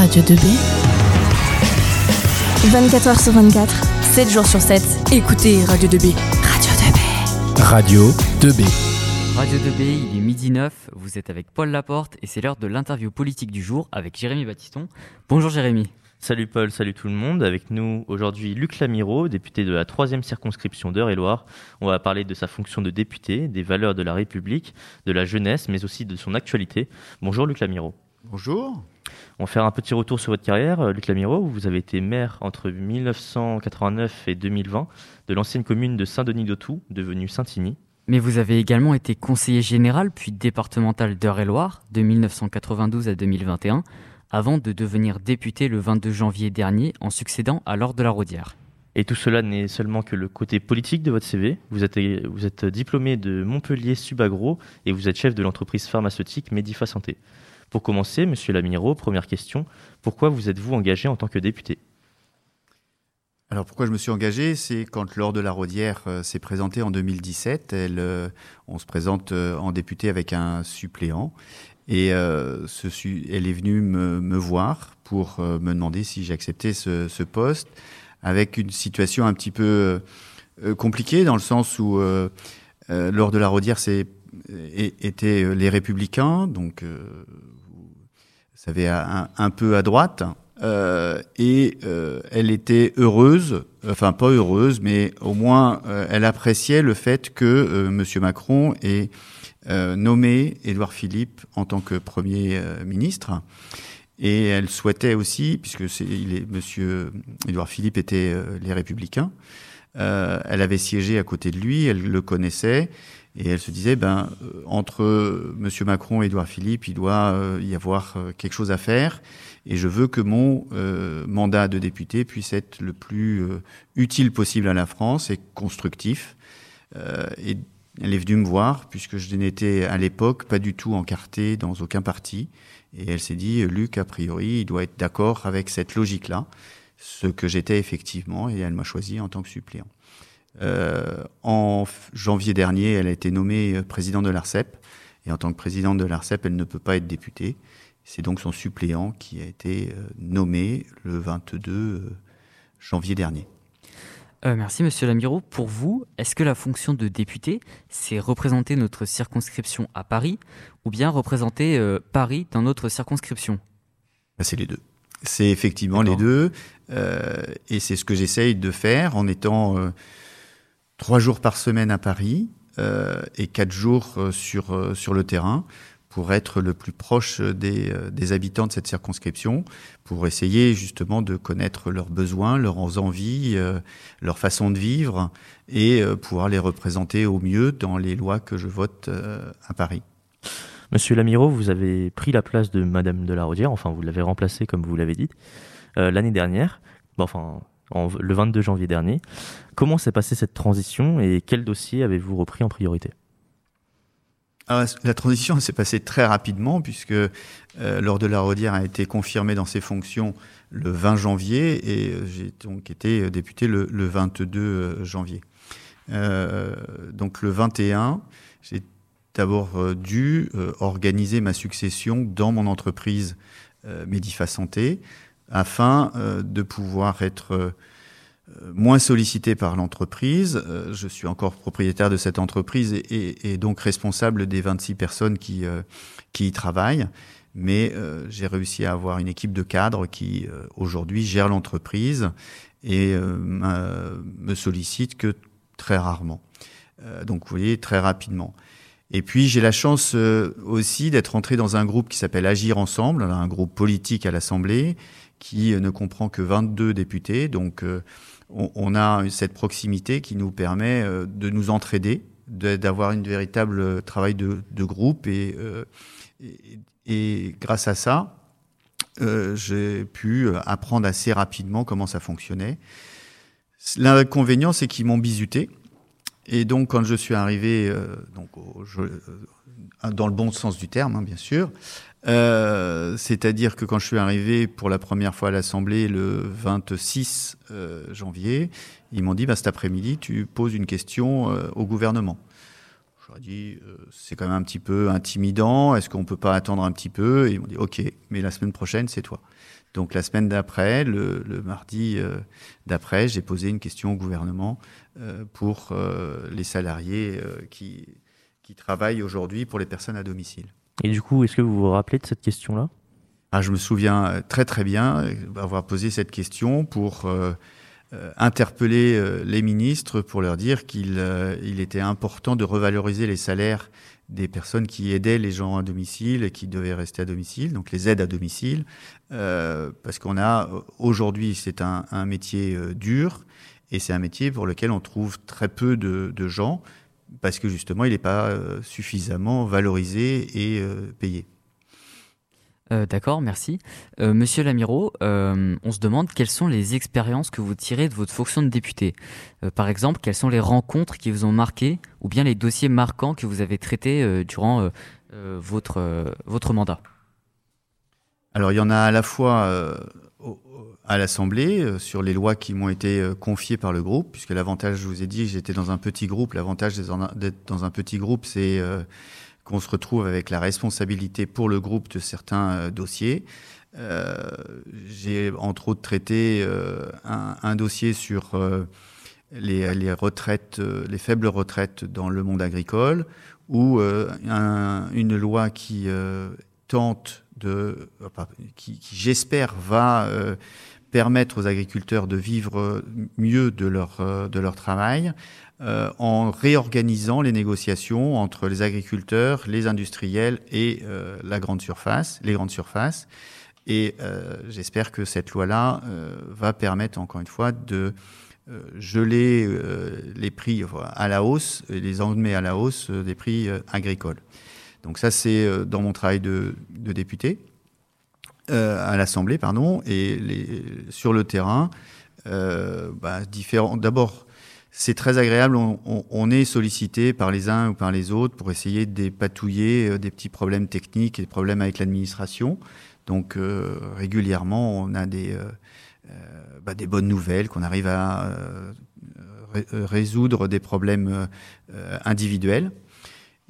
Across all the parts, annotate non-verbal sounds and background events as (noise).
Radio 2B. 24h sur 24, 7 jours sur 7. Écoutez Radio 2B. Radio 2B. Radio 2B. Radio 2B, il est midi 9, vous êtes avec Paul Laporte et c'est l'heure de l'interview politique du jour avec Jérémy Baptiston. Bonjour Jérémy. Salut Paul, salut tout le monde. Avec nous aujourd'hui Luc Lamiro, député de la troisième circonscription d'Eure-et-Loire. On va parler de sa fonction de député, des valeurs de la République, de la jeunesse, mais aussi de son actualité. Bonjour Luc Lamiro. Bonjour. On va faire un petit retour sur votre carrière. Euh, Luc Lamiro, vous avez été maire entre 1989 et 2020 de l'ancienne commune de Saint-Denis-d'Autou, devenue Saint-Igny. Mais vous avez également été conseiller général puis départemental d'Eure-et-Loire de 1992 à 2021 avant de devenir député le 22 janvier dernier en succédant à Laure de la Rodière. Et tout cela n'est seulement que le côté politique de votre CV. Vous êtes, vous êtes diplômé de Montpellier Subagro et vous êtes chef de l'entreprise pharmaceutique Medifa Santé. Pour commencer, Monsieur Lamiro, première question, pourquoi vous êtes-vous engagé en tant que député? Alors pourquoi je me suis engagé, c'est quand Laure de la Rodière euh, s'est présentée en 2017, elle, euh, on se présente euh, en député avec un suppléant. Et elle est venue me, voir pour me demander si j'acceptais ce, ce, poste avec une situation un petit peu compliquée dans le sens où Laure de la Rodière c'est était les Républicains, donc savez, un, un peu à droite. Euh, et euh, elle était heureuse, enfin pas heureuse, mais au moins euh, elle appréciait le fait que Monsieur Macron ait nommé Édouard Philippe en tant que Premier ministre. Et elle souhaitait aussi, puisque est, Édouard Philippe était les Républicains, elle avait siégé à côté de lui, elle le connaissait, et elle se disait, ben, euh, entre M. Macron et Édouard Philippe, il doit euh, y avoir euh, quelque chose à faire. Et je veux que mon mandat de député puisse être le plus utile possible à la France et constructif. et elle est venue me voir, puisque je n'étais à l'époque pas du tout encarté dans aucun parti. Et elle s'est dit, Luc, a priori, il doit être d'accord avec cette logique-là, ce que j'étais effectivement, et elle m'a choisi en tant que suppléant. Euh, en janvier dernier, elle a été nommée euh, présidente de l'ARCEP. Et en tant que présidente de l'ARCEP, elle ne peut pas être députée. C'est donc son suppléant qui a été euh, nommé le 22 janvier dernier. Euh, merci Monsieur Lamiro. Pour vous, est-ce que la fonction de député, c'est représenter notre circonscription à Paris ou bien représenter euh, Paris dans notre circonscription? Bah, C'est les deux. C'est effectivement les deux. Euh, et c'est ce que j'essaye de faire en étant trois jours par semaine à Paris euh, et quatre jours euh, sur, euh, sur le terrain pour être le plus proche des, des, habitants de cette circonscription, pour essayer justement de connaître leurs besoins, leurs envies, leur façon de vivre, et pouvoir les représenter au mieux dans les lois que je vote à Paris. Monsieur Lamiro, vous avez pris la place de Madame de la Rodière, enfin vous l'avez remplacée comme vous l'avez dit, l'année dernière. Enfin, le 22 janvier dernier. Comment s'est passée cette transition et quel dossier avez-vous repris en priorité? Ah, la transition s'est passée très rapidement puisque euh, lors de la Rodière a été confirmé dans ses fonctions le 20 janvier et euh, j'ai donc été euh, député le, 22 janvier. donc le 21, j'ai d'abord dû organiser ma succession dans mon entreprise Medifa Santé afin euh, de pouvoir être euh, moins sollicité par l'entreprise. Euh, je suis encore propriétaire de cette entreprise et, et, donc responsable des 26 personnes qui, qui y travaillent. Mais j'ai réussi à avoir une équipe de cadres qui aujourd'hui gère l'entreprise et me sollicite que très rarement. donc vous voyez, très rapidement. Et puis j'ai la chance aussi d'être entré dans un groupe qui s'appelle Agir Ensemble, un groupe politique à l'Assemblée, qui ne comprend que 22 députés. Donc euh, on, a cette proximité qui nous permet euh, de nous entraider, d'avoir une véritable travail de, groupe euh, et, et, grâce à ça, j'ai pu apprendre assez rapidement comment ça fonctionnait. L'inconvénient, c'est qu'ils m'ont bisuté. Et donc, quand je suis arrivé, donc, dans le bon sens du terme, hein, bien sûr, euh, c'est-à-dire que quand je suis arrivé pour la première fois à l'Assemblée le 26 euh, janvier, ils m'ont dit bah, cet après-midi, tu poses une question euh, au gouvernement. leur ai dit, c'est quand même un petit peu intimidant, est-ce qu'on peut pas attendre un petit peu? Ils m'ont dit, ok, mais la semaine prochaine, c'est toi. Donc la semaine d'après, le, mardi d'après, j'ai posé une question au gouvernement pour les salariés qui, qui travaillent aujourd'hui pour les personnes à domicile. Et du coup, est-ce que vous vous rappelez de cette question-là? Ah, Je me souviens euh, très très bien euh, avoir posé cette question pour euh, interpeller les ministres pour leur dire qu'il il était important de revaloriser les salaires des personnes qui aidaient les gens à domicile et qui devaient rester à domicile, donc les aides à domicile, parce qu'on a aujourd'hui c'est un, métier dur et c'est un métier pour lequel on trouve très peu de, gens parce que justement, il n'est pas euh, suffisamment valorisé et euh, payé. Euh, d'accord, merci. Monsieur Lamiro, on se demande quelles sont les expériences que vous tirez de votre fonction de député. par exemple, quelles sont les rencontres qui vous ont marqué ou bien les dossiers marquants que vous avez traités durant votre, votre mandat? Alors, il y en a à la fois à l'Assemblée euh, sur les lois qui m'ont été euh, confiées par le groupe, puisque l'avantage, je vous ai dit, j'étais dans un petit groupe. L'avantage d'être dans un petit groupe, c'est euh, qu'on se retrouve avec la responsabilité pour le groupe de certains dossiers. J'ai entre autres traité un, dossier sur les, retraites, les faibles retraites dans le monde agricole, ou une loi qui tente de, qui j'espère va permettre aux agriculteurs de vivre mieux de leur, euh, de leur travail euh, en réorganisant les négociations entre les agriculteurs, les industriels et euh, la grande surface, les grandes surfaces. Et j'espère que cette loi-là va permettre, encore une fois, de geler les prix à la hausse, les emmener à la hausse des prix agricoles. Donc ça, c'est dans mon travail de, de député. Euh, à l'Assemblée, pardon, et sur le terrain, euh, bah, différents. D'abord, c'est très agréable. On, est sollicité par les uns ou par les autres pour essayer de dépatouiller euh, des petits problèmes techniques et des problèmes avec l'administration. Donc régulièrement, on a bah, des bonnes nouvelles, qu'on arrive à résoudre des problèmes individuels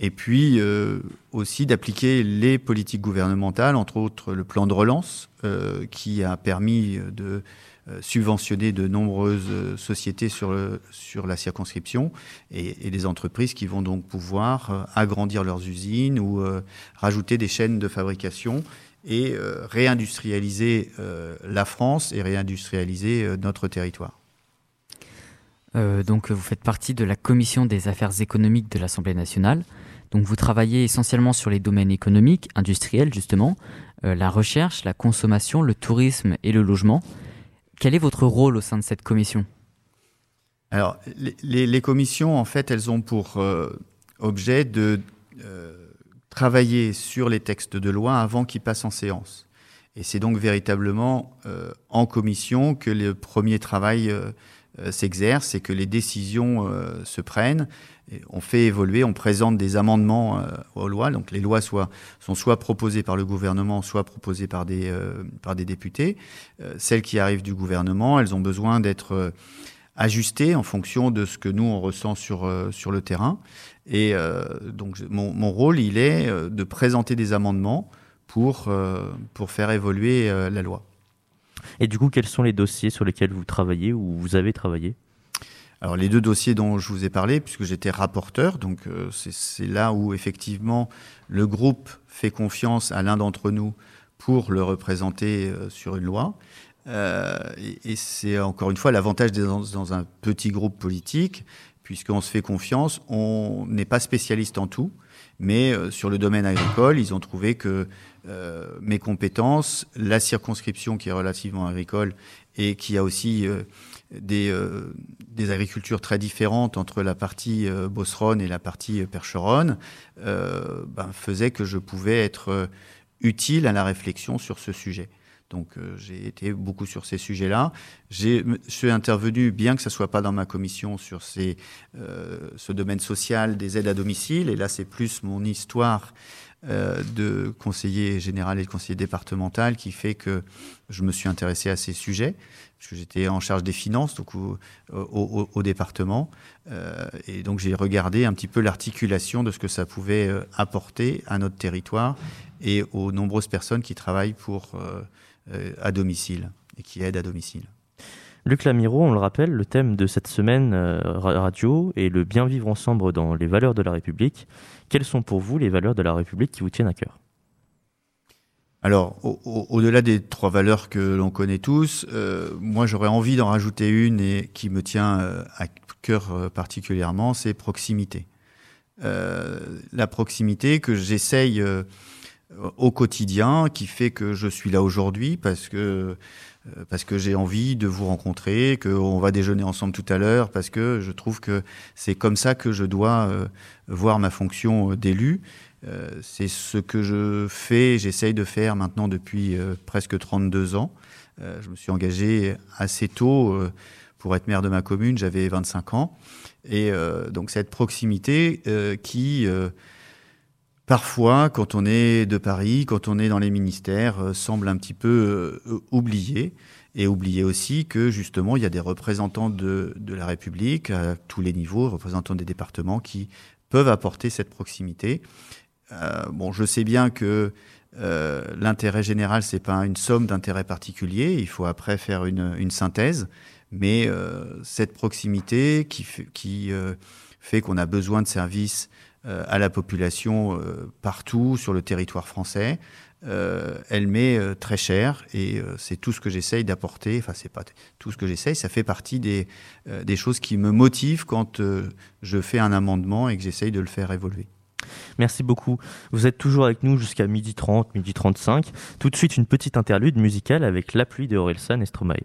et puis euh, aussi d'appliquer les politiques gouvernementales, entre autres le plan de relance, euh, qui a permis de euh, subventionner de nombreuses sociétés sur, la circonscription et, et, des entreprises qui vont donc pouvoir agrandir leurs usines ou rajouter des chaînes de fabrication et réindustrialiser la France et réindustrialiser notre territoire. Donc vous faites partie de la commission des affaires économiques de l'Assemblée nationale. Donc vous travaillez essentiellement sur les domaines économiques, industriels justement, euh, la recherche, la consommation, le tourisme et le logement. Quel est votre rôle au sein de cette commission? Alors les, commissions, en fait, elles ont pour euh, objet de euh, travailler sur les textes de loi avant qu'ils passent en séance. Et c'est donc véritablement en commission que le premier travail s'exerce et que les décisions se prennent on fait évoluer, on présente des amendements euh, aux lois. Donc les lois sont soit proposées par le gouvernement, soit proposées par des, euh, députés. Euh, celles qui arrivent du gouvernement, elles ont besoin d'être ajustées en fonction de ce que nous, on ressent sur, le terrain. Et donc mon, rôle, il est de présenter des amendements pour faire évoluer la loi. Et du coup, quels sont les dossiers sur lesquels vous travaillez ou vous avez travaillé? Alors les deux dossiers dont je vous ai parlé, puisque j'étais rapporteur, donc euh, c'est là où effectivement le groupe fait confiance à l'un d'entre nous pour le représenter euh, sur une loi. Euh, et, c'est encore une fois l'avantage d'être dans, un petit groupe politique, puisqu'on se fait confiance, on n'est pas spécialiste en tout, mais sur le domaine agricole, ils ont trouvé que mes compétences, la circonscription qui est relativement agricole et qui a aussi des, euh, des, agricultures très différentes entre la partie euh, bosseronne et la partie euh, percheronne euh, ben, faisait que je pouvais être utile à la réflexion sur ce sujet. Donc j'ai été beaucoup sur ces sujets-là. Je suis intervenu, bien que ce soit pas dans ma commission, sur ces, ce domaine social des aides à domicile. Et là, c'est plus mon histoire euh, de conseiller général et de conseiller départemental qui fait que je me suis intéressé à ces sujets, parce j'étais en charge des finances au, département. Euh, et donc j'ai regardé un petit peu l'articulation de ce que ça pouvait euh, apporter à notre territoire et aux nombreuses personnes qui travaillent pour, à domicile et qui aident à domicile. Luc Lamiro, on le rappelle, le thème de cette semaine radio est le bien vivre ensemble dans les valeurs de la République. Quelles sont pour vous les valeurs de la République qui vous tiennent à cœur? Alors, au-delà des trois valeurs que l'on connaît tous, euh, moi j'aurais envie d'en rajouter une et qui me tient euh, à cœur euh, particulièrement, c'est proximité. la proximité que j'essaye au quotidien, qui fait que je suis là aujourd'hui parce que parce que j'ai envie de vous rencontrer, qu'on va déjeuner ensemble tout à l'heure, parce que je trouve que c'est comme ça que je dois voir ma fonction d'élu. Euh, c'est ce que je fais, j'essaye de faire maintenant depuis euh, presque 32 ans. Euh, je me suis engagé assez tôt pour être maire de ma commune, j'avais 25 ans. Et donc cette proximité qui, parfois, quand on est de Paris, quand on est dans les ministères, semble un petit peu oubliée. Et oublier aussi que justement, il y a des représentants de, de, la République à tous les niveaux, représentants des départements, qui peuvent apporter cette proximité. Euh, bon, je sais bien que euh, l'intérêt général, c'est pas une somme d'intérêts particuliers. Il faut après faire une, une synthèse. Mais euh, cette proximité qui fait qu'on a besoin de services à la population partout sur le territoire français, elle m'est très chère et c'est tout ce que j'essaye d'apporter. Enfin, c'est pas tout ce que j'essaye, ça fait partie des, choses qui me motivent quand je fais un amendement et que j'essaye de le faire évoluer. Merci beaucoup. Vous êtes toujours avec nous jusqu'à 12h30, 12h35. Tout de suite, une petite interlude musicale avec La pluie de Orelsan et Stromae.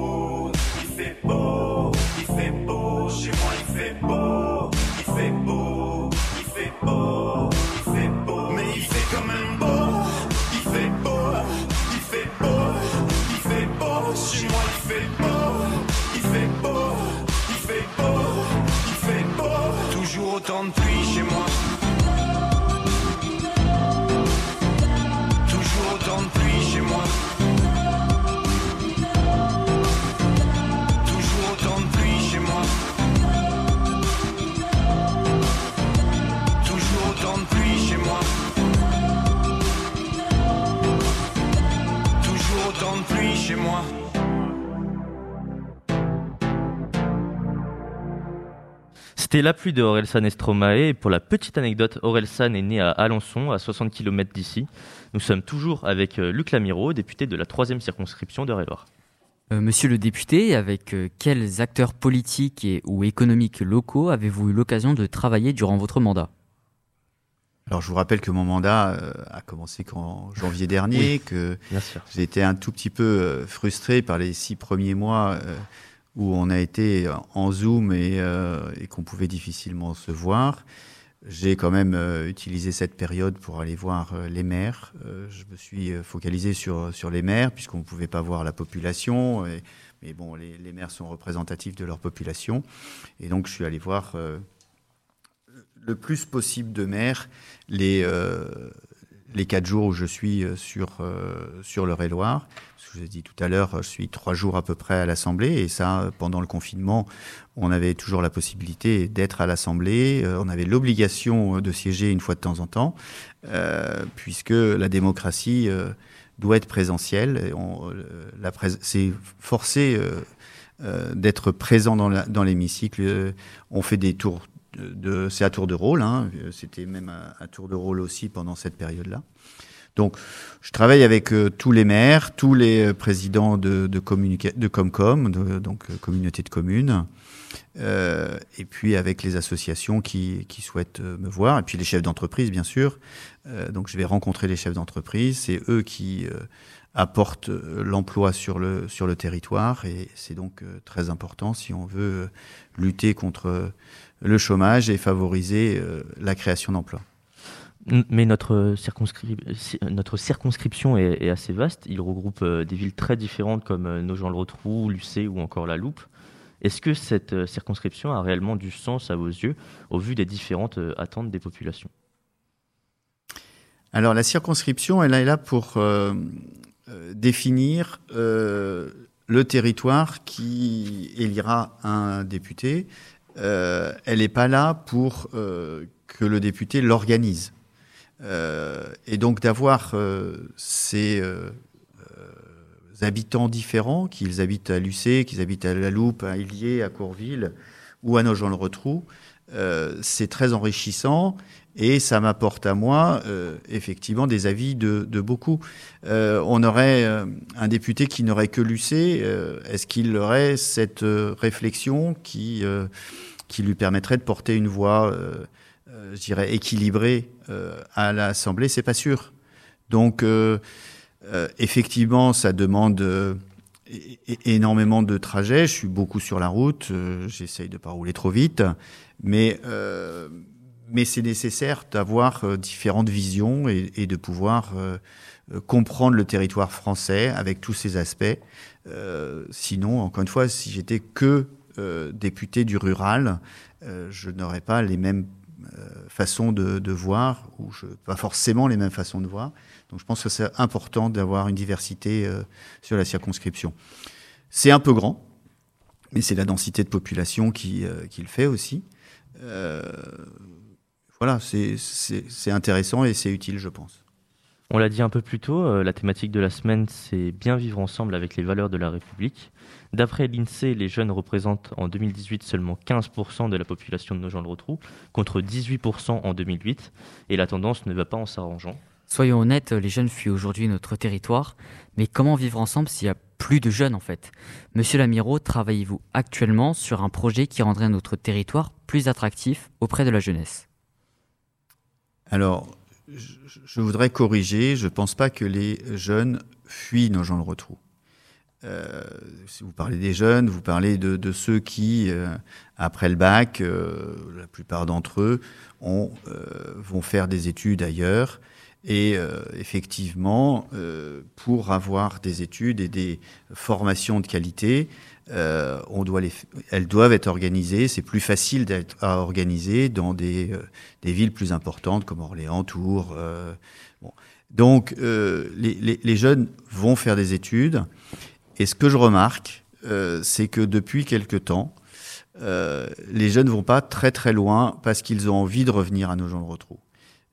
C'était la pluie de Orelsan Estromae. Et pour la petite anecdote, Orelsan est né à Alençon, à 60 km d'ici. Nous sommes toujours avec euh, Luc Lamiro, député de la troisième circonscription de loire euh, Monsieur le député, avec euh, quels acteurs politiques et, ou économiques locaux avez-vous eu l'occasion de travailler durant votre mandat? Alors je vous rappelle que mon mandat a commencé qu'en janvier dernier, que j'ai été un tout petit peu frustré par les six premiers mois où on a été en Zoom et, et qu'on pouvait difficilement se voir. J'ai quand même euh, utilisé cette période pour aller voir euh, les maires. Euh, je me suis focalisé sur, sur les maires, puisqu'on ne pouvait pas voir la population. mais bon, les, les, maires sont représentatifs de leur population. Et donc, je suis allé voir le plus possible de maires les, les quatre jours où je suis sur, sur le loire je vous ai dit tout à l'heure, je suis trois jours à peu près à l'Assemblée, et ça, pendant le confinement, on avait toujours la possibilité d'être à l'Assemblée, euh, on avait l'obligation de siéger une fois de temps en temps, euh, puisque la démocratie euh, doit être présentielle. C'est forcé d'être présent dans l'hémicycle. on fait des tours c'est à tour de rôle, hein. c'était même à, tour de rôle aussi pendant cette période-là. Donc, je travaille avec euh, tous les maires, tous les euh, présidents de, de, de Comcom, donc euh, communauté de communes, et puis avec les associations qui, souhaitent me voir, et puis les chefs d'entreprise, bien sûr. donc, je vais rencontrer les chefs d'entreprise. C'est eux qui apportent l'emploi sur le, sur le territoire, et c'est donc très important si on veut lutter contre le chômage et favoriser la création d'emplois. Mais notre, notre circonscription est, assez vaste. Il regroupe euh, des villes très différentes comme euh, Nogent-le-Rotrou, Lucé ou encore La Loupe. Est-ce que cette euh, circonscription a réellement du sens à vos yeux au vu des différentes attentes des populations? Alors la circonscription, elle est là pour définir le territoire qui élira un député. elle n'est pas là pour que le député l'organise. Euh, et donc d'avoir euh, ces euh, habitants différents, qu'ils habitent à Lucé, qu'ils habitent à La Loupe, à Illier, à Courville ou à Nogent-le-Rotrou, c'est très enrichissant et ça m'apporte à moi effectivement des avis de, beaucoup. on aurait un député qui n'aurait que Lucé, est-ce qu'il aurait cette réflexion qui, qui lui permettrait de porter une voix je dirais, équilibré euh, à l'Assemblée, c'est pas sûr. Donc, euh, effectivement, ça demande énormément de trajets. Je suis beaucoup sur la route. J'essaye de pas rouler trop vite, mais mais c'est nécessaire d'avoir différentes visions et, de pouvoir comprendre le territoire français avec tous ses aspects. sinon, encore une fois, si j'étais que député du rural, je n'aurais pas les mêmes euh, façons de, voir, ou pas forcément les mêmes façons de voir. Donc je pense que c'est important d'avoir une diversité euh, sur la circonscription. C'est un peu grand, mais c'est la densité de population qui, euh, qui le fait aussi. voilà, c'est intéressant et c'est utile, je pense. On l'a dit un peu plus tôt, la thématique de la semaine, c'est bien vivre ensemble avec les valeurs de la République. D'après l'INSEE, les jeunes représentent en 2018 seulement 15% de la population de nos gens de rotrou, contre 18% en 2008, et la tendance ne va pas en s'arrangeant. Soyons honnêtes, les jeunes fuient aujourd'hui notre territoire, mais comment vivre ensemble s'il y a plus de jeunes en fait? Monsieur Lamiro, travaillez-vous actuellement sur un projet qui rendrait notre territoire plus attractif auprès de la jeunesse? Alors, je voudrais corriger, je ne pense pas que les jeunes fuient nos gens de rotrou. Euh, si vous parlez des jeunes, vous parlez de, de ceux qui, euh, après le bac, euh, la plupart d'entre eux ont, vont faire des études ailleurs. Et effectivement, pour avoir des études et des formations de qualité, on doit les, elles doivent être organisées. C'est plus facile d'être à organiser dans des, des villes plus importantes comme Orléans, Tours. Bon. Donc, les, les, les, jeunes vont faire des études. Et ce que je remarque, euh, c'est que depuis quelque temps, euh, les jeunes ne vont pas très très loin parce qu'ils ont envie de revenir à nos gens de retrou.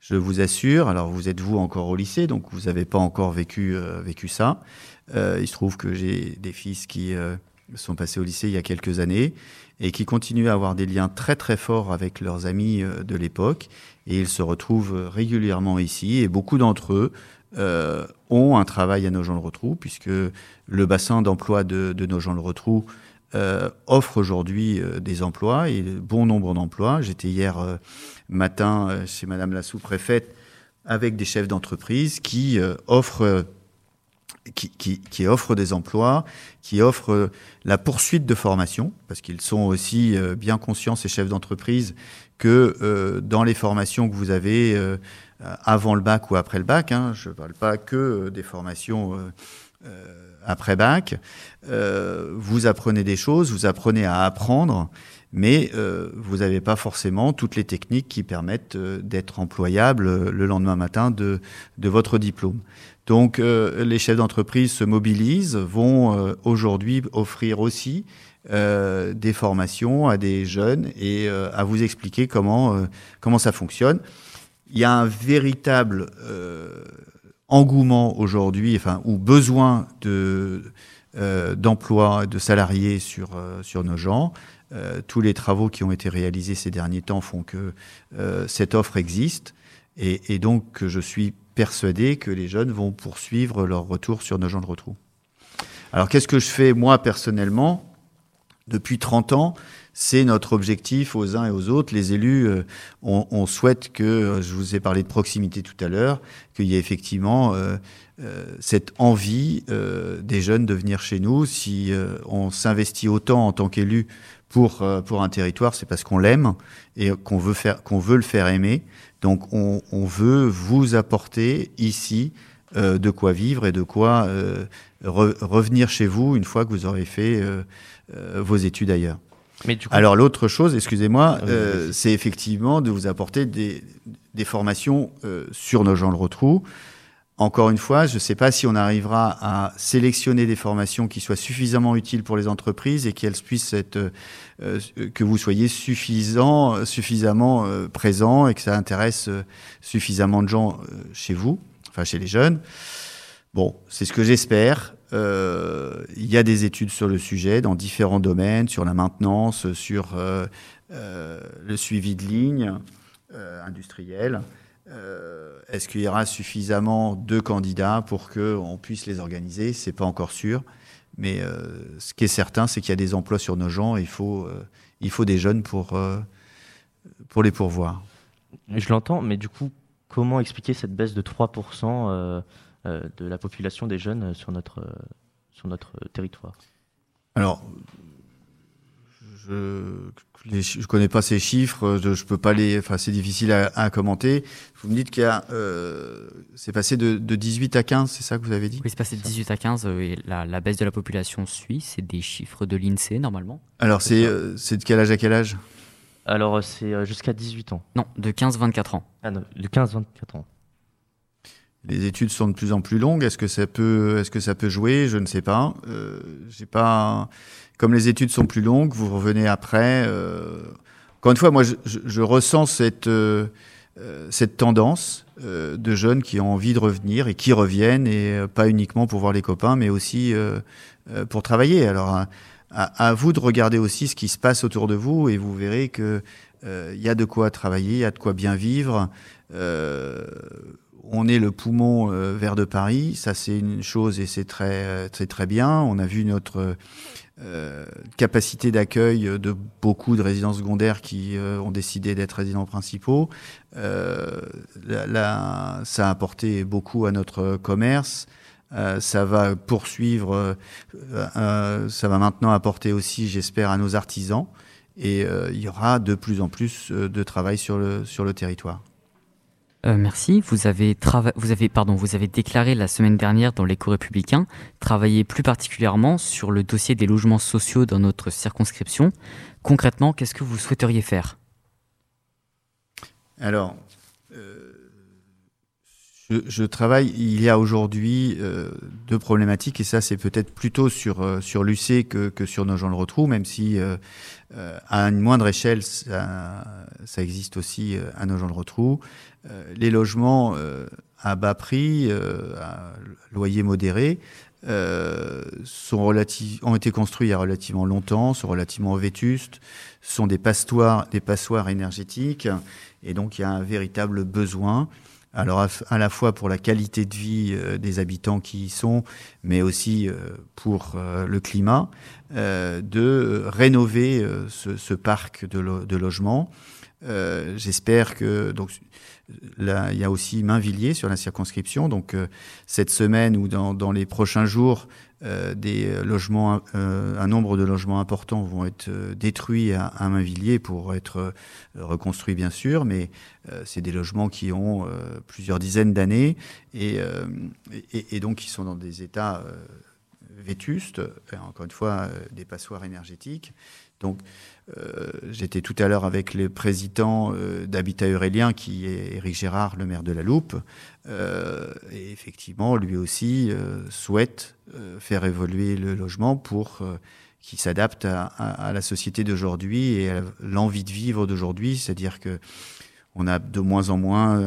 Je vous assure, alors vous êtes vous encore au lycée, donc vous n'avez pas encore vécu, euh, vécu ça. il se trouve que j'ai des fils qui, sont passés au lycée il y a quelques années et qui continuent à avoir des liens très très forts avec leurs amis de l'époque. Et ils se retrouvent régulièrement ici et beaucoup d'entre eux ont un travail à Nogent-le-Rotrou puisque le bassin d'emploi de, de Nogent-le-Rotrou euh, offre aujourd'hui euh, des emplois et bon nombre d'emplois. J'étais hier euh, matin euh, chez Madame la sous-préfète avec des chefs d'entreprise qui offrent qui, qui, qui, offrent des emplois, qui offrent la poursuite de formation, parce qu'ils sont aussi bien conscients, ces chefs d'entreprise, que euh, dans les formations que vous avez euh, avant le bac ou après le bac, hein, je ne parle pas que des formations après bac, euh, vous apprenez des choses, vous apprenez à apprendre, mais euh, vous n'avez pas forcément toutes les techniques qui permettent euh, d'être employable le lendemain matin de, de votre diplôme. Donc les chefs d'entreprise se mobilisent, vont aujourd'hui offrir aussi des formations à des jeunes et à vous expliquer comment, comment ça fonctionne. Il y a un véritable engouement aujourd'hui, enfin, ou besoin de euh, de salariés sur euh, sur nos gens. Euh, tous les travaux qui ont été réalisés ces derniers temps font que euh, cette offre existe, et, et, donc je suis persuadé que les jeunes vont poursuivre leur retour sur nos gens de retour. Alors qu'est-ce que je fais moi personnellement? Depuis 30 ans c'est notre objectif aux uns et aux autres. Les élus, euh, on, on, souhaite que, euh, je vous ai parlé de proximité tout à l'heure, qu'il y ait effectivement euh, cette envie des jeunes de venir chez nous. Si on s'investit autant en tant qu'élu pour, pour un territoire, c'est parce qu'on l'aime et qu'on veut, faire, qu'on veut le faire aimer. Donc on, veut vous apporter ici de quoi vivre et de quoi re, revenir chez vous une fois que vous aurez fait vos études ailleurs. Mais du coup... Alors l'autre chose, excusez-moi, euh, c'est effectivement de vous apporter des, des formations euh, sur nos gens le retrou. Encore une fois, je ne sais pas si on arrivera à sélectionner des formations qui soient suffisamment utiles pour les entreprises et qu'elles puissent être, euh, que vous soyez suffisant, suffisamment euh, présent et que ça intéresse euh, suffisamment de gens chez vous, enfin chez les jeunes. Bon, c'est ce que j'espère. Euh, il y a des études sur le sujet dans différents domaines, sur la maintenance, sur euh, euh, le suivi de lignes industrielles. Est-ce qu'il y aura suffisamment de candidats pour qu'on puisse les organiser? C'est pas encore sûr. Mais ce qui est certain, c'est qu'il y a des emplois sur nos gens et il faut, il faut des jeunes pour, pour les pourvoir. Je l'entends, mais du coup, comment expliquer cette baisse de 3% euh, de la population des jeunes sur notre, sur notre territoire Alors, je ne connais pas ces chiffres, je, je peux pas les, enfin c'est difficile à, à, commenter. Vous me dites qu'il y a, euh, c'est passé de, de, 18 à 15, c'est ça que vous avez dit? Oui, c'est passé de 18 à 15 euh, et la, la, baisse de la population suit. C'est des chiffres de l'Insee normalement. Alors c'est euh, c'est de quel âge à quel âge? Alors c'est jusqu'à 18 ans. Non, de 15-24 ans. Ah non, de 15-24 ans les études sont de plus en plus longues. Est-ce que ça peut, est-ce que ça peut jouer? Je ne sais pas. Euh, j'ai pas. Comme les études sont plus longues, vous revenez après. Euh... Encore une fois, moi, je, je, ressens cette euh, cette tendance euh, de jeunes qui ont envie de revenir et qui reviennent et euh, pas uniquement pour voir les copains, mais aussi euh, pour travailler. Alors, à, à, vous de regarder aussi ce qui se passe autour de vous et vous verrez que il y a de quoi travailler, il y a de quoi bien vivre. Euh, on est le poumon euh, vert de Paris, ça c'est une chose et c'est très, très très bien. On a vu notre euh, capacité d'accueil de beaucoup de résidents secondaires qui euh, ont décidé d'être résidents principaux. Euh, ça a apporté beaucoup à notre commerce. Euh, ça va poursuivre, ça va maintenant apporter aussi, j'espère, à nos artisans. Et il y aura de plus en plus de travail sur le territoire. Euh, merci. Vous avez, déclaré la semaine dernière dans l'écho républicain travailler plus particulièrement sur le dossier des logements sociaux dans notre circonscription. Concrètement, qu'est-ce que vous souhaiteriez faire? Alors, euh, je, travaille, il y a aujourd'hui euh, deux problématiques, et ça c'est peut-être plutôt sur, sur l'UC que, sur nos gens le retrouvent, même si à une moindre échelle, ça, existe aussi à nos gens le retrouvent. Les logements à bas prix, à loyer modéré, ont été construits il y a relativement longtemps, sont relativement vétustes, sont des passoires, des passoires énergétiques, et donc il y a un véritable besoin à, la fois pour la qualité de vie euh, des habitants qui y sont, mais aussi euh, pour euh, le climat, de rénover ce, parc de, logements. J'espère que donc là, il y a aussi Mainvilliers sur la circonscription. Donc cette semaine ou dans les prochains jours, euh, des euh, logements, euh, un nombre de logements importants vont être détruits à, Mainvilliers pour être reconstruits bien sûr, mais c'est des logements qui ont plusieurs dizaines d'années et, donc qui sont dans des états vétustes, encore une fois des passoires énergétiques. Donc euh, j'étais tout à l'heure avec le président euh, d'Habitat Eurélien, qui est Éric Gérard, le maire de la Loupe. Euh, et effectivement, lui aussi souhaite faire évoluer le logement pour qu'il s'adapte à, la société d'aujourd'hui et à l'envie de vivre d'aujourd'hui. C'est-à-dire que on a de moins en moins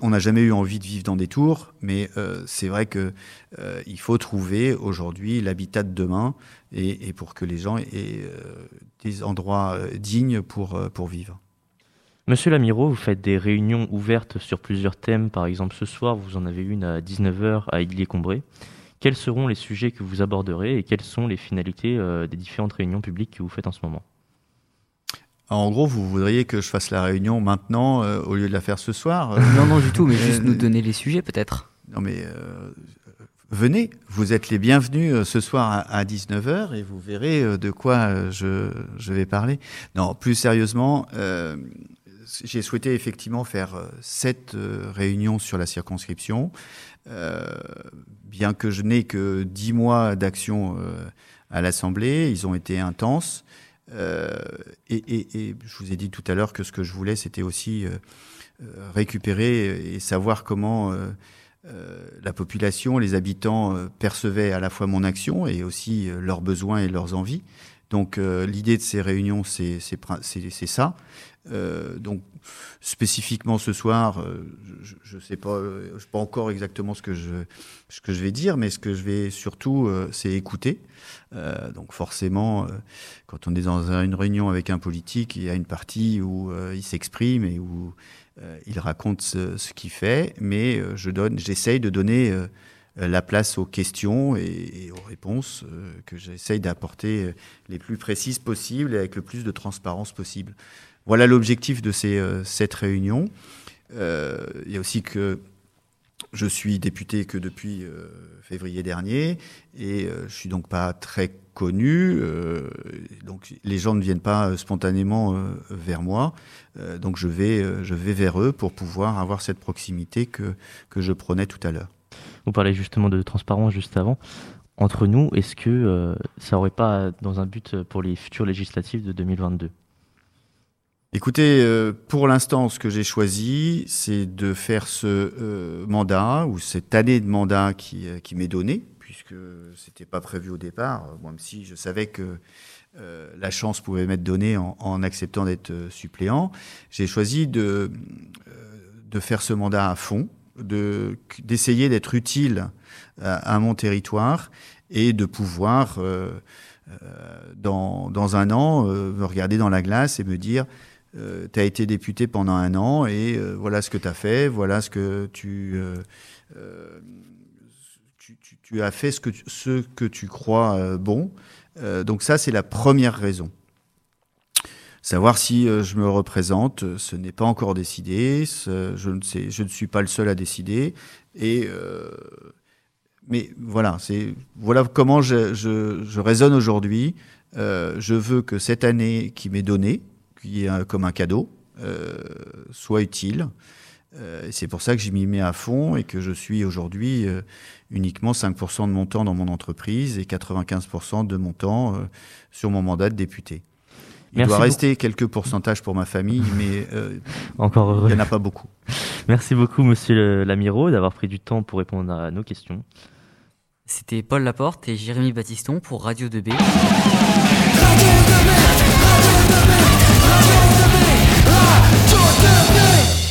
on n'a jamais eu envie de vivre dans des tours, mais euh, c'est vrai que euh, faut trouver aujourd'hui l'habitat de demain et, pour que les gens aient euh, des endroits dignes pour, vivre. Monsieur Lamiro, vous faites des réunions ouvertes sur plusieurs thèmes. Par exemple, ce soir, vous en avez une à 19h à Aiguier-Combré. Quels seront les sujets que vous aborderez et quelles sont les finalités des différentes réunions publiques que vous faites en ce moment? En gros, vous voudriez que je fasse la réunion maintenant euh, au lieu de la faire ce soir euh Non, non, du tout, mais juste nous donner les sujets peut-être. Non, mais euh, venez, vous êtes les bienvenus ce soir à, 19h et vous verrez de quoi je, je, vais parler. Non, plus sérieusement, j'ai souhaité effectivement faire sept réunions sur la circonscription. bien que je n'ai que dix mois d'action à l'Assemblée, ils ont été intenses. Euh, et, je vous ai dit tout à l'heure que ce que je voulais, c'était aussi euh, euh, récupérer et savoir comment la population, les habitants percevaient à la fois mon action et aussi leurs besoins et leurs envies. Donc l'idée de ces réunions, c'est ça. donc spécifiquement ce soir, je ne sais pas, encore exactement ce que je vais dire, mais ce que je vais surtout, c'est écouter. Euh, donc forcément, euh, quand on est dans une réunion avec un politique, il y a une partie où euh, il s'exprime et où il raconte ce, qu'il fait, mais je j'essaye de donner la place aux questions et, aux réponses que j'essaye d'apporter les plus précises possibles et avec le plus de transparence possible. Voilà l'objectif de cette réunion. il y a aussi que je suis député que depuis euh, février dernier et euh, je suis donc pas très connu. Euh, donc les gens ne viennent pas spontanément vers moi. donc je vais, je vais vers eux pour pouvoir avoir cette proximité que, que je prenais tout à l'heure. Vous parlez justement de transparence juste avant. Entre nous, est-ce que ça n'aurait pas dans un but pour les futures législatives de 2022 Écoutez, euh, pour l'instant, ce que j'ai choisi, c'est de faire ce euh, mandat ou cette année de mandat qui, euh, m'est donné, puisque c'était pas prévu au départ, même si je savais que la chance pouvait m'être donnée en, en acceptant d'être suppléant. J'ai choisi de, de faire ce mandat à fond, de d'essayer d'être utile à, mon territoire et de pouvoir dans, dans un an me regarder dans la glace et me dire euh, tu as été député pendant un an et euh, voilà ce que tu as fait, voilà ce que tu, euh, as fait, ce que tu crois bon. donc ça, c'est la première raison. Savoir si je me représente, ce n'est pas encore décidé. je, ne suis pas le seul à décider. Et mais voilà, voilà comment je, je, raisonne aujourd'hui. je veux que cette année qui m'est donnée, qui est comme un cadeau, euh, soit utile. Euh, c'est pour ça que je m'y mets à fond et que je suis aujourd'hui euh, uniquement 5% de mon temps dans mon entreprise et 95% de mon temps sur mon mandat de député. Il doit rester quelques pourcentages pour ma famille, mais (laughs) Encore il n'y en a pas beaucoup. Merci beaucoup, monsieur Lamiro, d'avoir pris du temps pour répondre à nos questions. C'était Paul Laporte et Jérémy Baptiston pour Radio 2B. Radio 2B, Radio 2B, Radio 2B.